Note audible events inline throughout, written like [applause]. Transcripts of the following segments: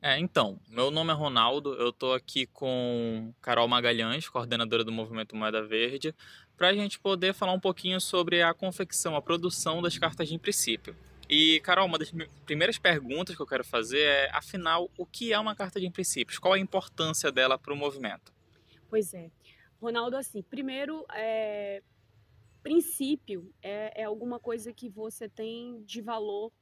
É, então, meu nome é Ronaldo, eu estou aqui com Carol Magalhães, coordenadora do Movimento Moeda Verde, para a gente poder falar um pouquinho sobre a confecção, a produção das cartas de princípio. E, Carol, uma das primeiras perguntas que eu quero fazer é, afinal, o que é uma carta de princípios? Qual a importância dela para o movimento? Pois é. Ronaldo, assim, primeiro, é, princípio é, é, alguma coisa que você tem de valor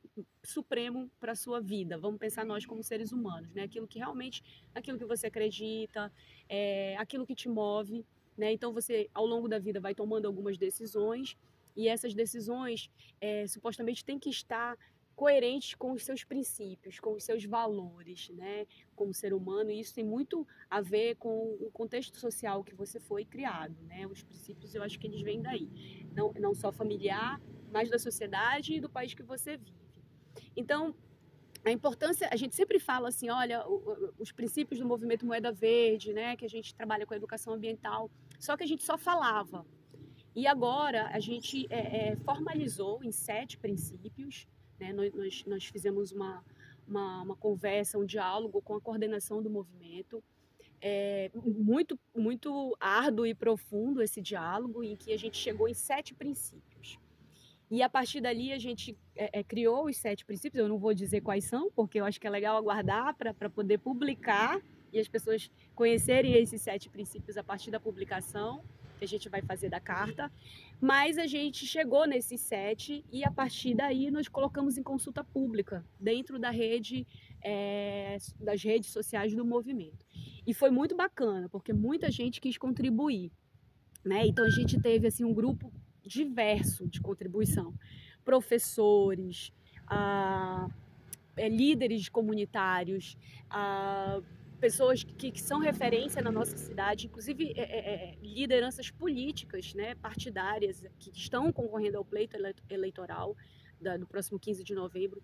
supremo para sua vida. Vamos pensar nós como seres humanos, né? Aquilo que realmente, aquilo que você acredita, é, aquilo que te move, né? Então você, ao longo da vida, vai tomando algumas decisões e essas decisões é, supostamente têm que estar coerentes com os seus princípios, com os seus valores, né, como ser humano. E isso tem muito a ver com o contexto social que você foi criado, né? Os princípios, eu acho que eles vêm daí, não, não só familiar, mas da sociedade e do país que você vive. Então, a importância, a gente sempre fala assim, olha, os princípios do movimento Moeda Verde, né, que a gente trabalha com a educação ambiental, só que a gente só falava. E agora a gente é, é, formalizou em sete princípios, né? Nós, nós, fizemos uma, uma, uma, conversa, um diálogo com a coordenação do movimento. É muito, muito árduo e profundo esse diálogo, em que a gente chegou em sete princípios. E a partir dali a gente é, é, criou os sete princípios. Eu não vou dizer quais são, porque eu acho que é legal aguardar para poder publicar e as pessoas conhecerem esses sete princípios a partir da publicação que a gente vai fazer da carta. Mas a gente chegou nesses sete e a partir daí nós colocamos em consulta pública dentro da rede, é, das redes sociais do movimento. E foi muito bacana, porque muita gente quis contribuir. Né? Então a gente teve assim um grupo diverso de contribuição. Professores, ah, líderes comunitários, ah, pessoas que, que, são referência na nossa cidade, inclusive é, é, é lideranças políticas, né, partidárias, que estão concorrendo ao pleito eleitoral da, do próximo 15 de novembro,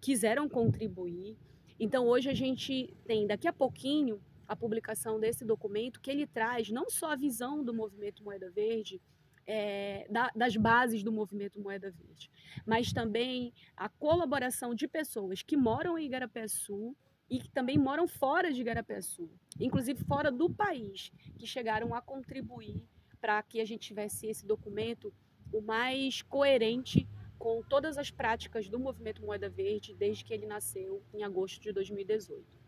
quiseram contribuir. Então, hoje a gente tem, daqui a pouquinho, a publicação desse documento, que ele traz não só a visão do movimento Moeda Verde, é, da, das bases do movimento Moeda Verde, mas também a colaboração de pessoas que moram em Igarapé-Sul e que também moram fora de Igarapé-Sul, inclusive fora do país, que chegaram a contribuir para que a gente tivesse esse documento o mais coerente com todas as práticas do movimento Moeda Verde desde que ele nasceu em agosto de 2018.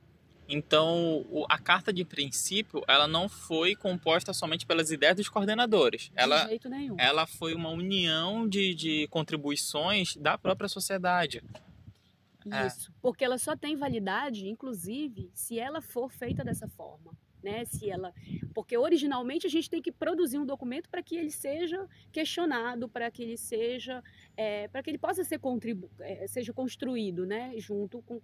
Então, a carta de princípio, ela não foi composta somente pelas ideias dos coordenadores. De ela, jeito nenhum. Ela foi uma união de, de contribuições da própria sociedade. É. Isso, é. porque ela só tem validade, inclusive, se ela for feita dessa forma. Né, se ela, porque originalmente a gente tem que produzir um documento para que ele seja questionado, para que ele seja, é, para que ele possa ser contribu é, seja construído, né, junto com,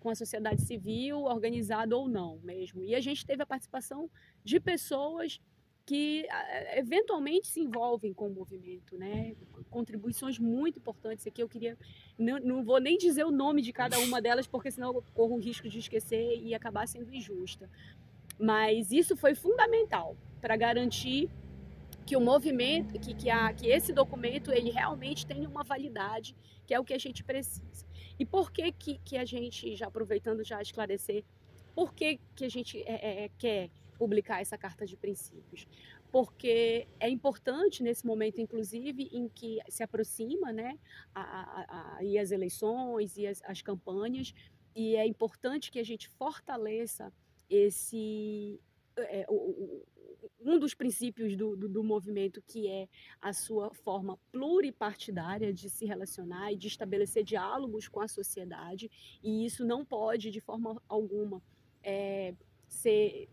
com a sociedade civil, organizado ou não mesmo. E a gente teve a participação de pessoas que eventualmente se envolvem com o movimento, né? Contribuições muito importantes. Aqui eu queria, não, não vou nem dizer o nome de cada uma delas, porque senão eu corro o risco de esquecer e acabar sendo injusta. Mas isso foi fundamental para garantir que o movimento, que, que, a, que esse documento ele realmente tenha uma validade, que é o que a gente precisa. E por que, que, que a gente, já aproveitando já esclarecer, por que, que a gente é, é, quer publicar essa carta de princípios, porque é importante nesse momento, inclusive, em que se aproxima, né, a, a, a, e as eleições e as, as campanhas, e é importante que a gente fortaleça esse é, o, um dos princípios do, do, do, movimento, que é a sua forma pluripartidária de se relacionar e de estabelecer diálogos com a sociedade, e isso não pode, de forma alguma, é, ser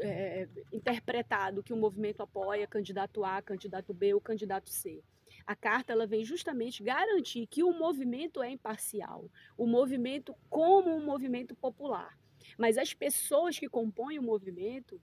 é, interpretado que o movimento apoia candidato A, candidato B ou candidato C. A carta ela vem justamente garantir que o movimento é imparcial, o movimento como um movimento popular. Mas as pessoas que compõem o movimento,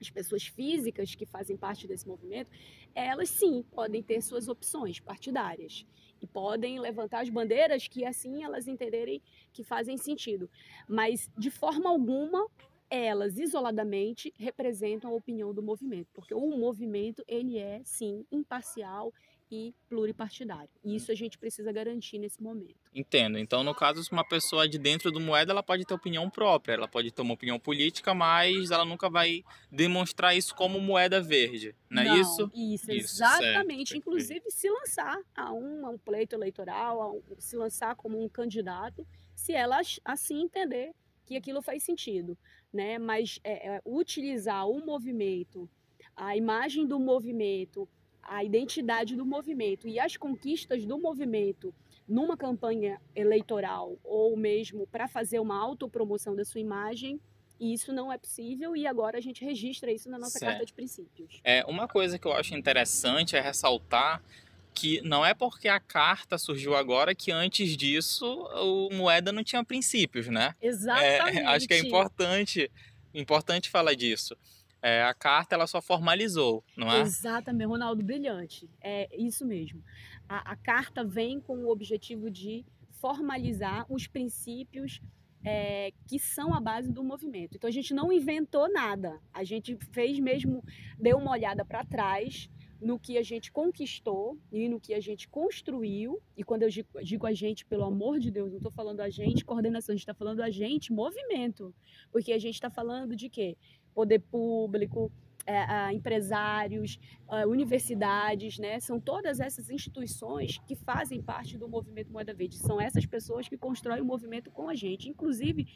as pessoas físicas que fazem parte desse movimento, elas sim podem ter suas opções partidárias e podem levantar as bandeiras que assim elas entenderem que fazem sentido. Mas de forma alguma elas isoladamente representam a opinião do movimento, porque o movimento ele é sim imparcial e pluripartidário. E isso a gente precisa garantir nesse momento. Entendo. Então, no caso, se uma pessoa de dentro do moeda, ela pode ter opinião própria, ela pode ter uma opinião política, mas ela nunca vai demonstrar isso como moeda verde, não, é isso? Isso, isso exatamente. Certo. Inclusive, se lançar a um, a um pleito eleitoral, um, se lançar como um candidato, se ela assim entender que aquilo faz sentido, né? Mas é, é, utilizar o movimento, a imagem do movimento, a identidade do movimento e as conquistas do movimento numa campanha eleitoral ou mesmo para fazer uma autopromoção da sua imagem, isso não é possível e agora a gente registra isso na nossa certo. carta de princípios. É, uma coisa que eu acho interessante é ressaltar que não é porque a carta surgiu agora que antes disso o moeda não tinha princípios, né? Exatamente. É, [laughs] acho que é importante, importante falar disso. É, a carta ela só formalizou, não é? Exatamente, Ronaldo, brilhante. É isso mesmo. A, a carta vem com o objetivo de formalizar os princípios é, que são a base do movimento. Então a gente não inventou nada, a gente fez mesmo, deu uma olhada para trás no que a gente conquistou e no que a gente construiu. E quando eu digo a gente, pelo amor de Deus, não estou falando a gente, coordenação, a gente está falando a gente, movimento. Porque a gente está falando de quê? Poder público, é, empresários, universidades, né? São todas essas instituições que fazem parte do movimento Moeda Verde. São essas pessoas que constroem o movimento com a gente. Inclusive,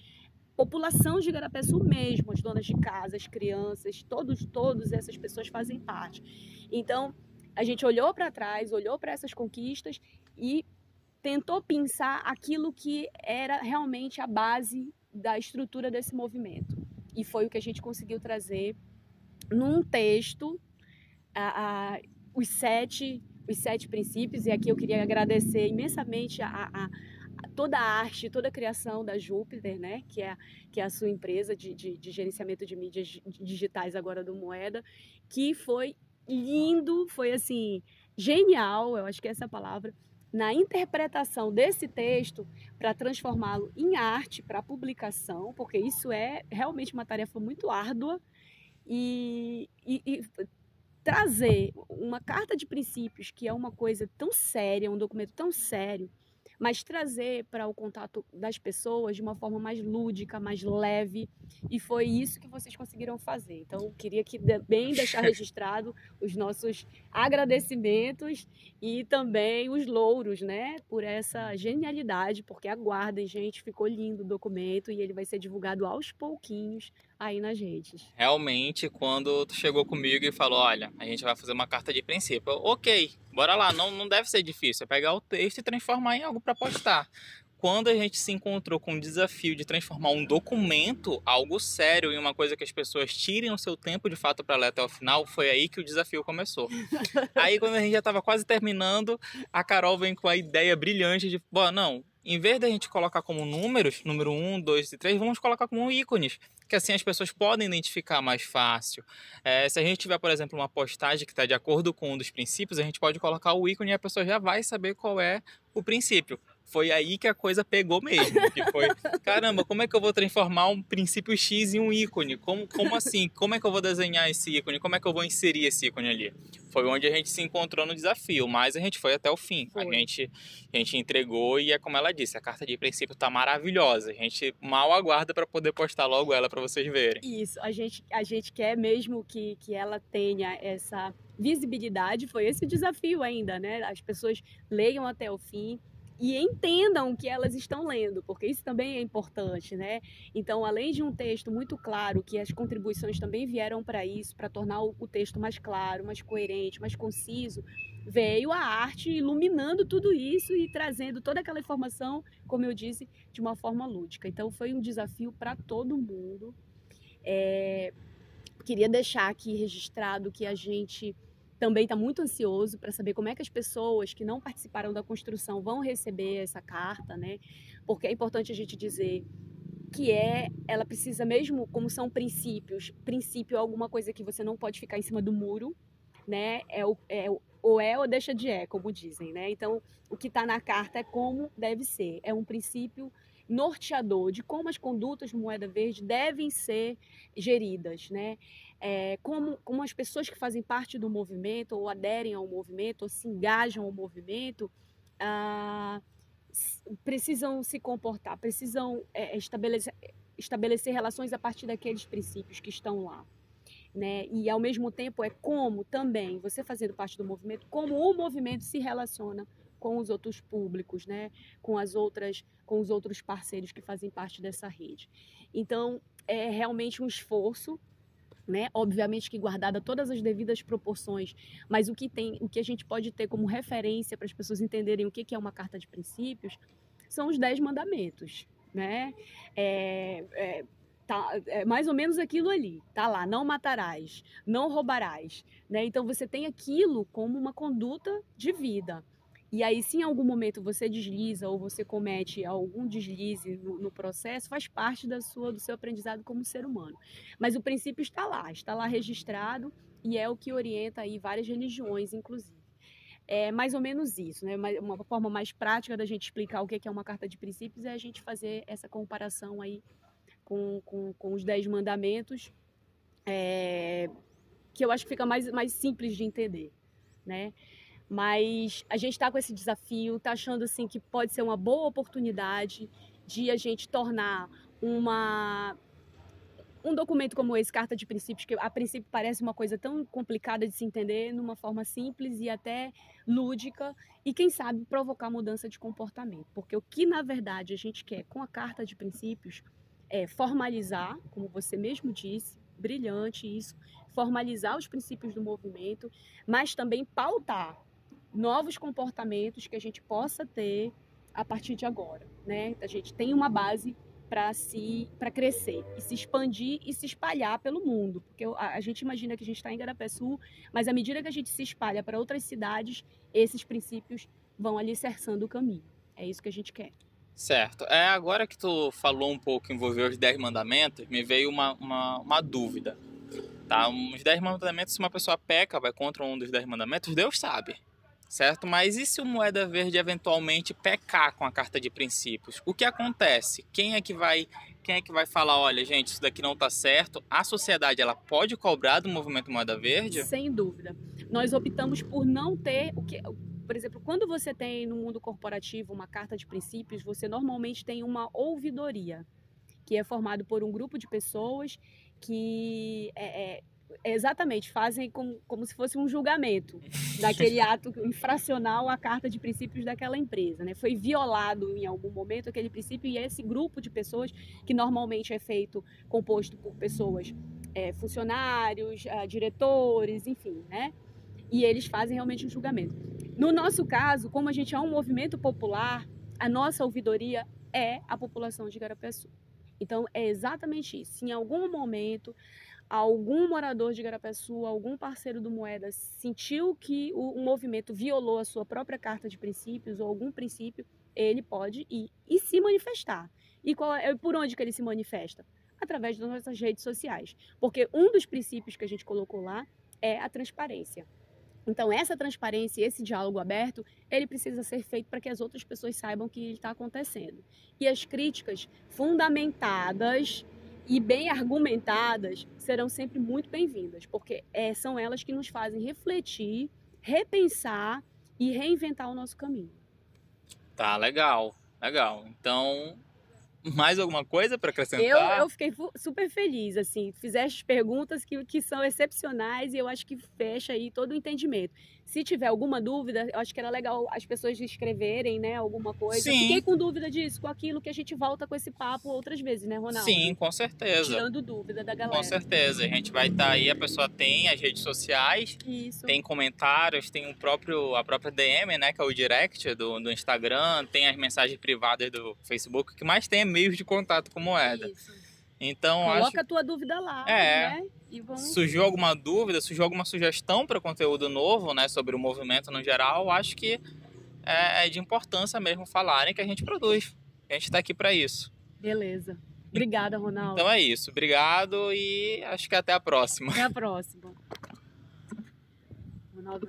população de Igarapeçu mesmo, as donas de casa, as crianças, todos, todas essas pessoas fazem parte. Então, a gente olhou para trás, olhou para essas conquistas e tentou pensar aquilo que era realmente a base da estrutura desse movimento. E foi o que a gente conseguiu trazer num texto, a, a, os, sete, os sete princípios, e aqui eu queria agradecer imensamente a, a toda a arte, toda a criação da Júpiter, né, que é, que é a sua empresa de, de, de gerenciamento de mídias digitais agora do Moeda, que foi lindo, foi assim, genial, eu acho que é essa palavra, na interpretação desse texto para transformá-lo em arte, para publicação, porque isso é realmente uma tarefa muito árdua, e, e, e trazer uma carta de princípios, que é uma coisa tão séria, um documento tão sério, mas trazer para o contato das pessoas de uma forma mais lúdica, mais leve. E foi isso que vocês conseguiram fazer. Então, queria que bem [laughs] deixar registrado os nossos agradecimentos e também os louros, né, por essa genialidade, porque aguardem, gente, ficou lindo o documento e ele vai ser divulgado aos pouquinhos aí nas redes. Realmente, quando tu chegou comigo e falou, olha, a gente vai fazer uma carta de princípio, ok, Bora lá, não, não deve ser difícil. É pegar o texto e transformar em algo para postar. Quando a gente se encontrou com o desafio de transformar um documento, algo sério, em uma coisa que as pessoas tirem o seu tempo de fato para ler até o final, foi aí que o desafio começou. [laughs] aí, quando a gente já estava quase terminando, a Carol vem com a ideia brilhante de: bom, não, em vez da gente colocar como números, número 1, 2 e 3, vamos colocar como ícones, que assim as pessoas podem identificar mais fácil. É, se a gente tiver, por exemplo, uma postagem que está de acordo com um dos princípios, a gente pode colocar o ícone e a pessoa já vai saber qual é o princípio foi aí que a coisa pegou mesmo. Que foi, [laughs] caramba, como é que eu vou transformar um princípio X em um ícone? Como, como assim? Como é que eu vou desenhar esse ícone? Como é que eu vou inserir esse ícone ali? Foi onde a gente se encontrou no desafio, mas a gente foi até o fim. A gente, a gente entregou e é como ela disse, a carta de princípio tá maravilhosa. A gente mal aguarda para poder postar logo ela para vocês verem. Isso, a gente, a gente quer mesmo que, que ela tenha essa visibilidade. Foi esse o desafio ainda, né? As pessoas leiam até o fim e entendam o que elas estão lendo, porque isso também é importante, né? Então, além de um texto muito claro, que as contribuições também vieram para isso, para tornar o texto mais claro, mais coerente, mais conciso, veio a arte iluminando tudo isso e trazendo toda aquela informação, como eu disse, de uma forma lúdica. Então, foi um desafio para todo mundo. É... Queria deixar aqui registrado que a gente também está muito ansioso para saber como é que as pessoas que não participaram da construção vão receber essa carta, né? Porque é importante a gente dizer que é, ela precisa mesmo, como são princípios, princípio é alguma coisa que você não pode ficar em cima do muro, né? É, o, é ou é ou deixa de é, como dizem, né? Então, o que está na carta é como deve ser. É um princípio norteador de como as condutas de moeda verde devem ser geridas, né? É, como, como as pessoas que fazem parte do movimento, ou aderem ao movimento, ou se engajam ao movimento, ah, precisam se comportar, precisam é, estabelecer, estabelecer relações a partir daqueles princípios que estão lá. Né? E ao mesmo tempo é como também você fazendo parte do movimento, como o movimento se relaciona com os outros públicos, né? Com as outras, com os outros parceiros que fazem parte dessa rede. Então é realmente um esforço, né? Obviamente que guardada todas as devidas proporções, mas o que tem, o que a gente pode ter como referência para as pessoas entenderem o que é uma carta de princípios são os dez mandamentos, né? É, é, tá, é mais ou menos aquilo ali, tá lá, não matarás, não roubarás, né? Então você tem aquilo como uma conduta de vida. E aí, se em algum momento você desliza ou você comete algum deslize no, no, processo, faz parte da sua, do seu aprendizado como ser humano. Mas o princípio está lá, está lá registrado e é o que orienta aí várias religiões, inclusive. É mais ou menos isso, né? Uma forma mais prática da gente explicar o que é uma carta de princípios é a gente fazer essa comparação aí com, com, com os Dez Mandamentos, é, que eu acho que fica mais, mais simples de entender, né? Mas a gente está com esse desafio, está achando assim que pode ser uma boa oportunidade de a gente tornar uma um documento como esse, Carta de Princípios, que a princípio parece uma coisa tão complicada de se entender, numa forma simples e até lúdica, e quem sabe provocar mudança de comportamento. Porque o que na verdade a gente quer com a Carta de Princípios é formalizar, como você mesmo disse, brilhante isso, formalizar os princípios do movimento, mas também pautar novos comportamentos que a gente possa ter a partir de agora, né? A gente tem uma base para se para crescer e se expandir e se espalhar pelo mundo, porque a, a gente imagina que a gente está em Garapé-Sul, mas à medida que a gente se espalha para outras cidades, esses princípios vão alicerçando o caminho. É isso que a gente quer. Certo. É, agora que tu falou um pouco, envolveu os Dez Mandamentos, me veio uma, uma, uma dúvida. Tá? Os Dez Mandamentos, se uma pessoa peca, vai contra um dos Dez Mandamentos, Deus sabe certo? Mas e se o Moeda Verde eventualmente pecar com a carta de princípios? O que acontece? Quem é que vai, quem é que vai falar, olha, gente, isso daqui não está certo? A sociedade ela pode cobrar do movimento Moeda Verde? Sem dúvida. Nós optamos por não ter o que por exemplo, quando você tem no mundo corporativo uma carta de princípios, você normalmente tem uma ouvidoria, que é formado por um grupo de pessoas que é, é, Exatamente, fazem como, como se fosse um julgamento daquele [laughs] ato infracional à carta de princípios daquela empresa. Né? Foi violado em algum momento aquele princípio e esse grupo de pessoas, que normalmente é feito, composto por pessoas, é, funcionários, uh, diretores, enfim, né? E eles fazem realmente um julgamento. No nosso caso, como a gente é um movimento popular, a nossa ouvidoria é a população de Garapé-Sul. Então, é exatamente isso. Em algum momento algum morador de Garapé-Sul, algum parceiro do Moeda sentiu que o, movimento violou a sua própria carta de princípios ou algum princípio, ele pode ir e se manifestar. E qual é, por onde que ele se manifesta? Através das nossas redes sociais. Porque um dos princípios que a gente colocou lá é a transparência. Então, essa transparência, esse diálogo aberto, ele precisa ser feito para que as outras pessoas saibam o que está acontecendo. E as críticas fundamentadas e bem argumentadas serão sempre muito bem-vindas, porque é, são elas que nos fazem refletir, repensar e reinventar o nosso caminho. Tá, legal, legal. Então, mais alguma coisa para acrescentar? Eu, eu fiquei super feliz, assim, fizeste perguntas que, que são excepcionais e eu acho que fecha aí todo o entendimento. Se tiver alguma dúvida, eu acho que era legal as pessoas escreverem, né, alguma coisa. Sim. Fiquei com dúvida disso, com aquilo que a gente volta com esse papo outras vezes, né, Ronaldo? Sim, com certeza. Tirando dúvida da galera. Com certeza. A gente vai estar tá aí, a pessoa tem as redes sociais, Isso. tem comentários, tem o próprio, a própria DM, né, que é o direct do, do Instagram, tem as mensagens privadas do Facebook, o que mais tem é meios de contato com moeda. Isso. Então, Coloca acho... a tua dúvida lá, é. né? Vamos... Surgiu alguma dúvida, surgiu alguma sugestão para conteúdo novo, né, sobre o movimento no geral, acho que é, é de importância mesmo falarem que a gente produz. A gente está aqui para isso. Beleza. Obrigada, Ronaldo. Então é isso. Obrigado e acho que até a próxima. Até a próxima. Ronaldo.